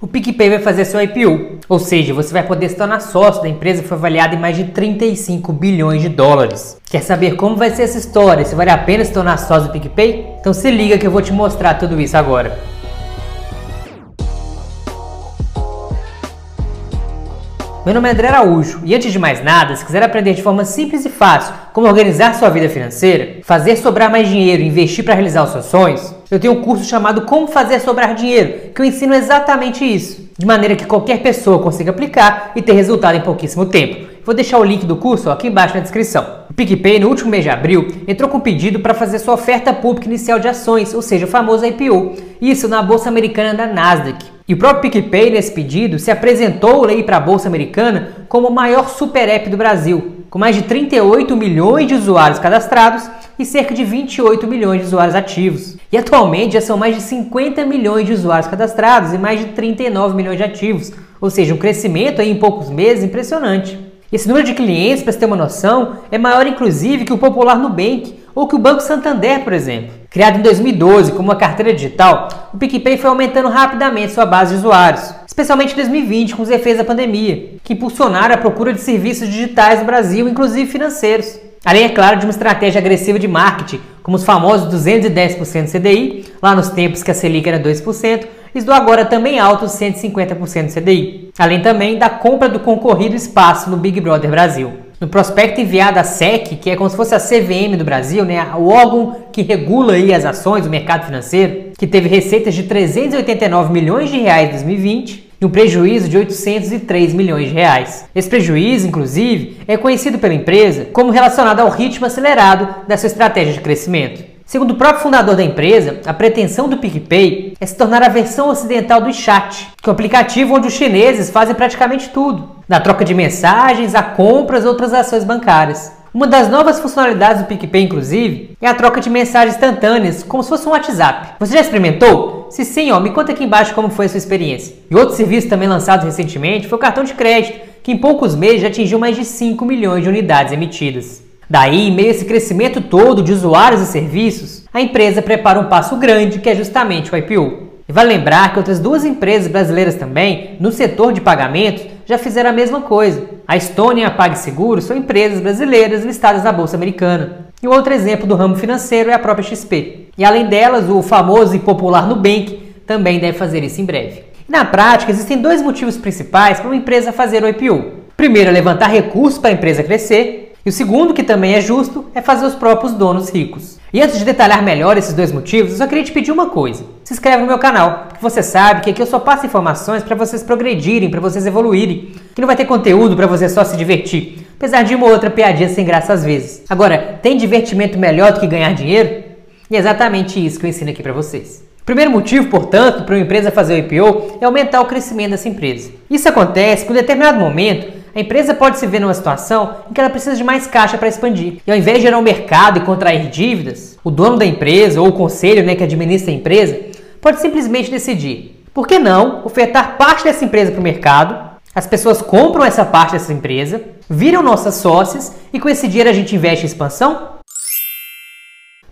O PicPay vai fazer seu IPO, ou seja, você vai poder se tornar sócio da empresa que foi avaliada em mais de 35 bilhões de dólares. Quer saber como vai ser essa história? Se vale a pena se tornar sócio do PicPay? Então se liga que eu vou te mostrar tudo isso agora. Meu nome é André Araújo e antes de mais nada, se quiser aprender de forma simples e fácil como organizar sua vida financeira, fazer sobrar mais dinheiro e investir para realizar os seus sonhos, eu tenho um curso chamado Como Fazer Sobrar Dinheiro, que eu ensino exatamente isso, de maneira que qualquer pessoa consiga aplicar e ter resultado em pouquíssimo tempo. Vou deixar o link do curso aqui embaixo na descrição. O PicPay, no último mês de abril, entrou com pedido para fazer sua oferta pública inicial de ações, ou seja, o famoso IPO. Isso na Bolsa Americana da Nasdaq. E o próprio PicPay, nesse pedido, se apresentou aí para a Bolsa Americana como o maior super app do Brasil, com mais de 38 milhões de usuários cadastrados e cerca de 28 milhões de usuários ativos. E atualmente já são mais de 50 milhões de usuários cadastrados e mais de 39 milhões de ativos, ou seja, um crescimento em poucos meses impressionante. Esse número de clientes, para você ter uma noção, é maior inclusive que o popular Nubank ou que o Banco Santander, por exemplo. Criado em 2012 como uma carteira digital, o PicPay foi aumentando rapidamente sua base de usuários, especialmente em 2020 com os efeitos da pandemia, que impulsionaram a procura de serviços digitais no Brasil, inclusive financeiros. Além, é claro, de uma estratégia agressiva de marketing, como os famosos 210% CDI, lá nos tempos que a Selic era 2%, e do agora também alto 150% CDI. Além também da compra do concorrido espaço no Big Brother Brasil. No prospecto enviado à SEC, que é como se fosse a CVM do Brasil, né, o órgão que regula aí as ações do mercado financeiro, que teve receitas de 389 milhões de reais em 2020 e um prejuízo de 803 milhões de reais. Esse prejuízo, inclusive, é conhecido pela empresa como relacionado ao ritmo acelerado da sua estratégia de crescimento. Segundo o próprio fundador da empresa, a pretensão do PicPay é se tornar a versão ocidental do WeChat, que é um aplicativo onde os chineses fazem praticamente tudo, da troca de mensagens a compras ou outras ações bancárias. Uma das novas funcionalidades do PicPay, inclusive, é a troca de mensagens instantâneas, como se fosse um WhatsApp. Você já experimentou? Se sim, ó, me conta aqui embaixo como foi a sua experiência. E outro serviço também lançado recentemente foi o cartão de crédito, que em poucos meses já atingiu mais de 5 milhões de unidades emitidas. Daí, em meio a esse crescimento todo de usuários e serviços, a empresa prepara um passo grande que é justamente o IPO. E vale lembrar que outras duas empresas brasileiras também, no setor de pagamentos, já fizeram a mesma coisa. A Estônia e a PagSeguro são empresas brasileiras listadas na Bolsa Americana. E outro exemplo do ramo financeiro é a própria XP. E além delas, o famoso e popular Nubank também deve fazer isso em breve. E na prática, existem dois motivos principais para uma empresa fazer o IPO. Primeiro, é levantar recursos para a empresa crescer, e o segundo, que também é justo, é fazer os próprios donos ricos. E antes de detalhar melhor esses dois motivos, eu só queria te pedir uma coisa. Se inscreve no meu canal, porque você sabe que aqui eu só passo informações para vocês progredirem, para vocês evoluírem. Que não vai ter conteúdo para você só se divertir, apesar de uma ou outra piadinha sem graça às vezes. Agora, tem divertimento melhor do que ganhar dinheiro? E é exatamente isso que eu ensino aqui para vocês. Primeiro motivo, portanto, para uma empresa fazer o IPO é aumentar o crescimento dessa empresa. Isso acontece porque em determinado momento a empresa pode se ver numa situação em que ela precisa de mais caixa para expandir. E ao invés de gerar um mercado e contrair dívidas, o dono da empresa ou o conselho né, que administra a empresa pode simplesmente decidir: por que não ofertar parte dessa empresa para o mercado? As pessoas compram essa parte dessa empresa, viram nossas sócias e com esse dinheiro a gente investe em expansão?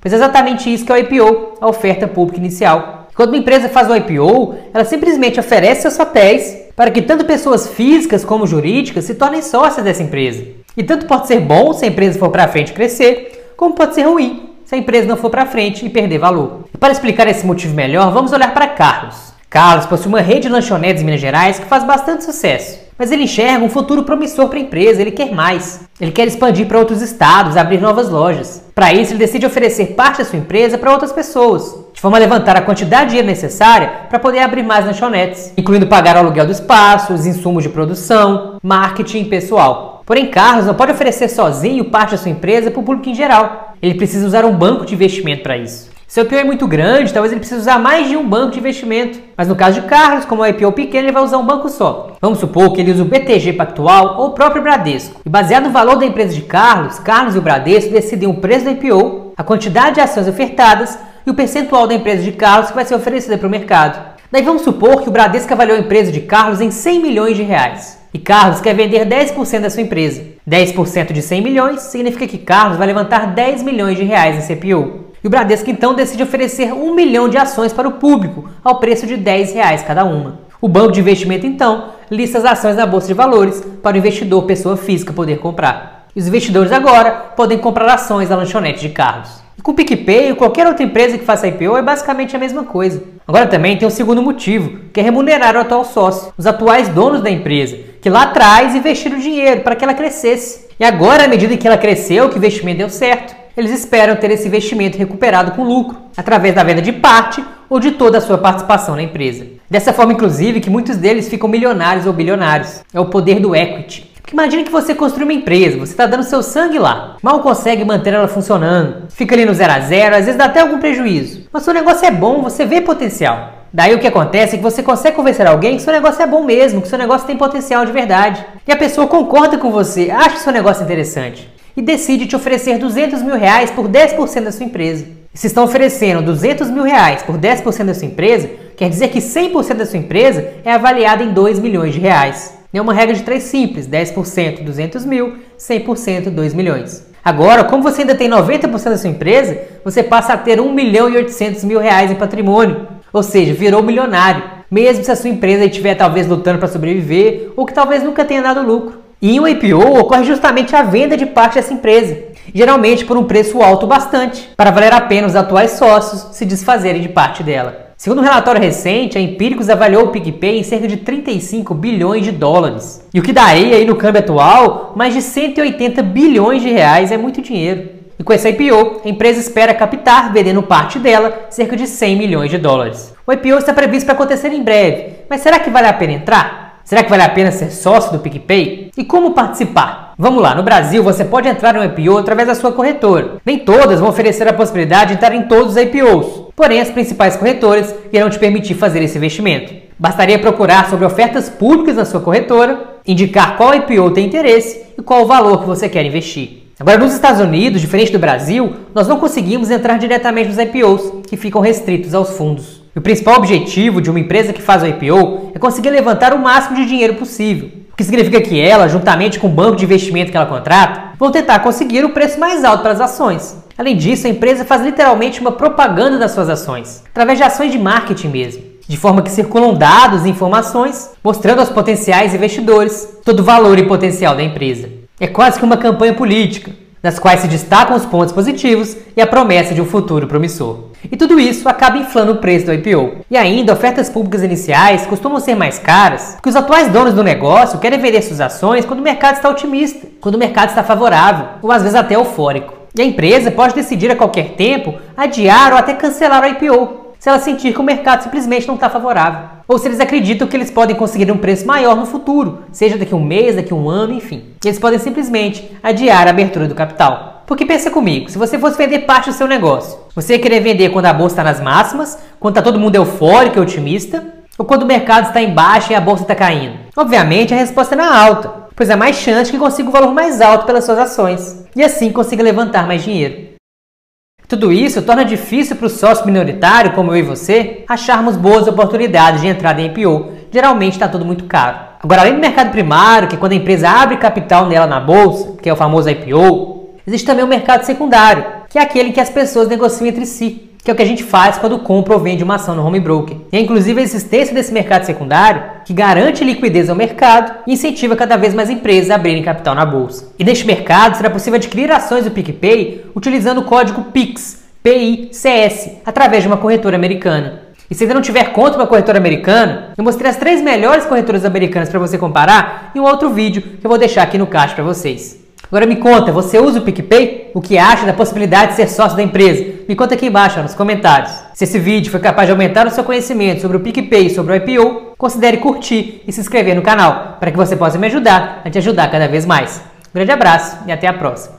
Pois é exatamente isso que é o IPO, a oferta pública inicial. Quando uma empresa faz o IPO, ela simplesmente oferece seus papéis para que tanto pessoas físicas como jurídicas se tornem sócias dessa empresa. E tanto pode ser bom se a empresa for para frente crescer, como pode ser ruim se a empresa não for para frente e perder valor. E para explicar esse motivo melhor, vamos olhar para Carlos. Carlos possui uma rede de lanchonetes em Minas Gerais que faz bastante sucesso. Mas ele enxerga um futuro promissor para a empresa, ele quer mais. Ele quer expandir para outros estados, abrir novas lojas. Para isso, ele decide oferecer parte da sua empresa para outras pessoas, de forma a levantar a quantidade de dinheiro necessária para poder abrir mais lanchonetes, incluindo pagar o aluguel do espaço, os insumos de produção, marketing pessoal. Porém, Carlos não pode oferecer sozinho parte da sua empresa para o público em geral. Ele precisa usar um banco de investimento para isso. Se o IPO é muito grande, talvez ele precise usar mais de um banco de investimento. Mas no caso de Carlos, como é IPO pequeno, ele vai usar um banco só. Vamos supor que ele use o BTG Pactual ou o próprio Bradesco. E baseado no valor da empresa de Carlos, Carlos e o Bradesco decidem o preço do IPO, a quantidade de ações ofertadas e o percentual da empresa de Carlos que vai ser oferecida para o mercado. Daí vamos supor que o Bradesco avaliou a empresa de Carlos em 100 milhões de reais. E Carlos quer vender 10% da sua empresa. 10% de 100 milhões significa que Carlos vai levantar 10 milhões de reais em CPO. E o Bradesco então decide oferecer um milhão de ações para o público, ao preço de 10 reais cada uma. O banco de investimento, então, lista as ações na bolsa de valores para o investidor pessoa física poder comprar. Os investidores agora podem comprar ações da lanchonete de Carlos. E com o PicPay ou qualquer outra empresa que faça IPO é basicamente a mesma coisa. Agora também tem um segundo motivo, que é remunerar o atual sócio, os atuais donos da empresa, que lá atrás investiram dinheiro para que ela crescesse. E agora, à medida que ela cresceu, que o investimento deu certo, eles esperam ter esse investimento recuperado com lucro, através da venda de parte ou de toda a sua participação na empresa. Dessa forma, inclusive, que muitos deles ficam milionários ou bilionários. É o poder do equity. Porque imagine que você construiu uma empresa, você está dando seu sangue lá, mal consegue manter ela funcionando, fica ali no zero a zero, às vezes dá até algum prejuízo. Mas seu negócio é bom, você vê potencial. Daí o que acontece é que você consegue convencer alguém que seu negócio é bom mesmo, que seu negócio tem potencial de verdade. E a pessoa concorda com você, acha seu negócio interessante e decide te oferecer 200 mil reais por 10% da sua empresa. Se estão oferecendo 200 mil reais por 10% da sua empresa, quer dizer que 100% da sua empresa é avaliada em 2 milhões de reais. É uma regra de três simples: 10% 200 mil, 100% 2 milhões. Agora, como você ainda tem 90% da sua empresa, você passa a ter 1 milhão e 800 mil reais em patrimônio. Ou seja, virou milionário, mesmo se a sua empresa estiver talvez lutando para sobreviver ou que talvez nunca tenha dado lucro. E em um IPO ocorre justamente a venda de parte dessa empresa, geralmente por um preço alto bastante, para valer a pena os atuais sócios se desfazerem de parte dela. Segundo um relatório recente, a Empíricos avaliou o PicPay em cerca de 35 bilhões de dólares. E o que daria aí no câmbio atual, mais de 180 bilhões de reais é muito dinheiro. E com essa IPO, a empresa espera captar, vendendo parte dela, cerca de 100 milhões de dólares. O IPO está previsto para acontecer em breve, mas será que vale a pena entrar? Será que vale a pena ser sócio do PicPay? E como participar? Vamos lá, no Brasil você pode entrar no IPO através da sua corretora. Nem todas vão oferecer a possibilidade de entrar em todos os IPOs, porém as principais corretoras irão te permitir fazer esse investimento. Bastaria procurar sobre ofertas públicas na sua corretora, indicar qual IPO tem interesse e qual o valor que você quer investir. Agora, nos Estados Unidos, diferente do Brasil, nós não conseguimos entrar diretamente nos IPOs, que ficam restritos aos fundos. E o principal objetivo de uma empresa que faz o IPO é conseguir levantar o máximo de dinheiro possível. O que significa que ela, juntamente com o banco de investimento que ela contrata, vão tentar conseguir o preço mais alto para as ações. Além disso, a empresa faz literalmente uma propaganda das suas ações, através de ações de marketing mesmo, de forma que circulam dados e informações mostrando aos potenciais investidores todo o valor e potencial da empresa. É quase que uma campanha política, nas quais se destacam os pontos positivos e a promessa de um futuro promissor. E tudo isso acaba inflando o preço do IPO. E ainda, ofertas públicas iniciais costumam ser mais caras porque os atuais donos do negócio querem vender suas ações quando o mercado está otimista, quando o mercado está favorável, ou às vezes até eufórico. E a empresa pode decidir a qualquer tempo adiar ou até cancelar o IPO, se ela sentir que o mercado simplesmente não está favorável. Ou se eles acreditam que eles podem conseguir um preço maior no futuro, seja daqui a um mês, daqui a um ano, enfim. Eles podem simplesmente adiar a abertura do capital. Porque pensa comigo, se você fosse vender parte do seu negócio, você ia querer vender quando a bolsa está nas máximas, quando está todo mundo eufórico e otimista, ou quando o mercado está em baixa e a bolsa está caindo? Obviamente a resposta é na alta, pois há mais chance que consiga um valor mais alto pelas suas ações, e assim consiga levantar mais dinheiro. Tudo isso torna difícil para o sócio minoritário, como eu e você, acharmos boas oportunidades de entrada em IPO. Geralmente está tudo muito caro. Agora, além do mercado primário, que é quando a empresa abre capital nela na bolsa, que é o famoso IPO, existe também o mercado secundário, que é aquele que as pessoas negociam entre si que é o que a gente faz quando compra ou vende uma ação no home broker. E é inclusive a existência desse mercado secundário que garante liquidez ao mercado e incentiva cada vez mais empresas a abrirem capital na bolsa. E neste mercado será possível adquirir ações do PicPay utilizando o código PIX, PICS, através de uma corretora americana. E se ainda não tiver conta uma corretora americana, eu mostrei as três melhores corretoras americanas para você comparar em um outro vídeo que eu vou deixar aqui no caixa para vocês. Agora me conta, você usa o PicPay? O que acha da possibilidade de ser sócio da empresa? Me conta aqui embaixo nos comentários. Se esse vídeo foi capaz de aumentar o seu conhecimento sobre o PicPay e sobre o IPO, considere curtir e se inscrever no canal para que você possa me ajudar a te ajudar cada vez mais. Um grande abraço e até a próxima.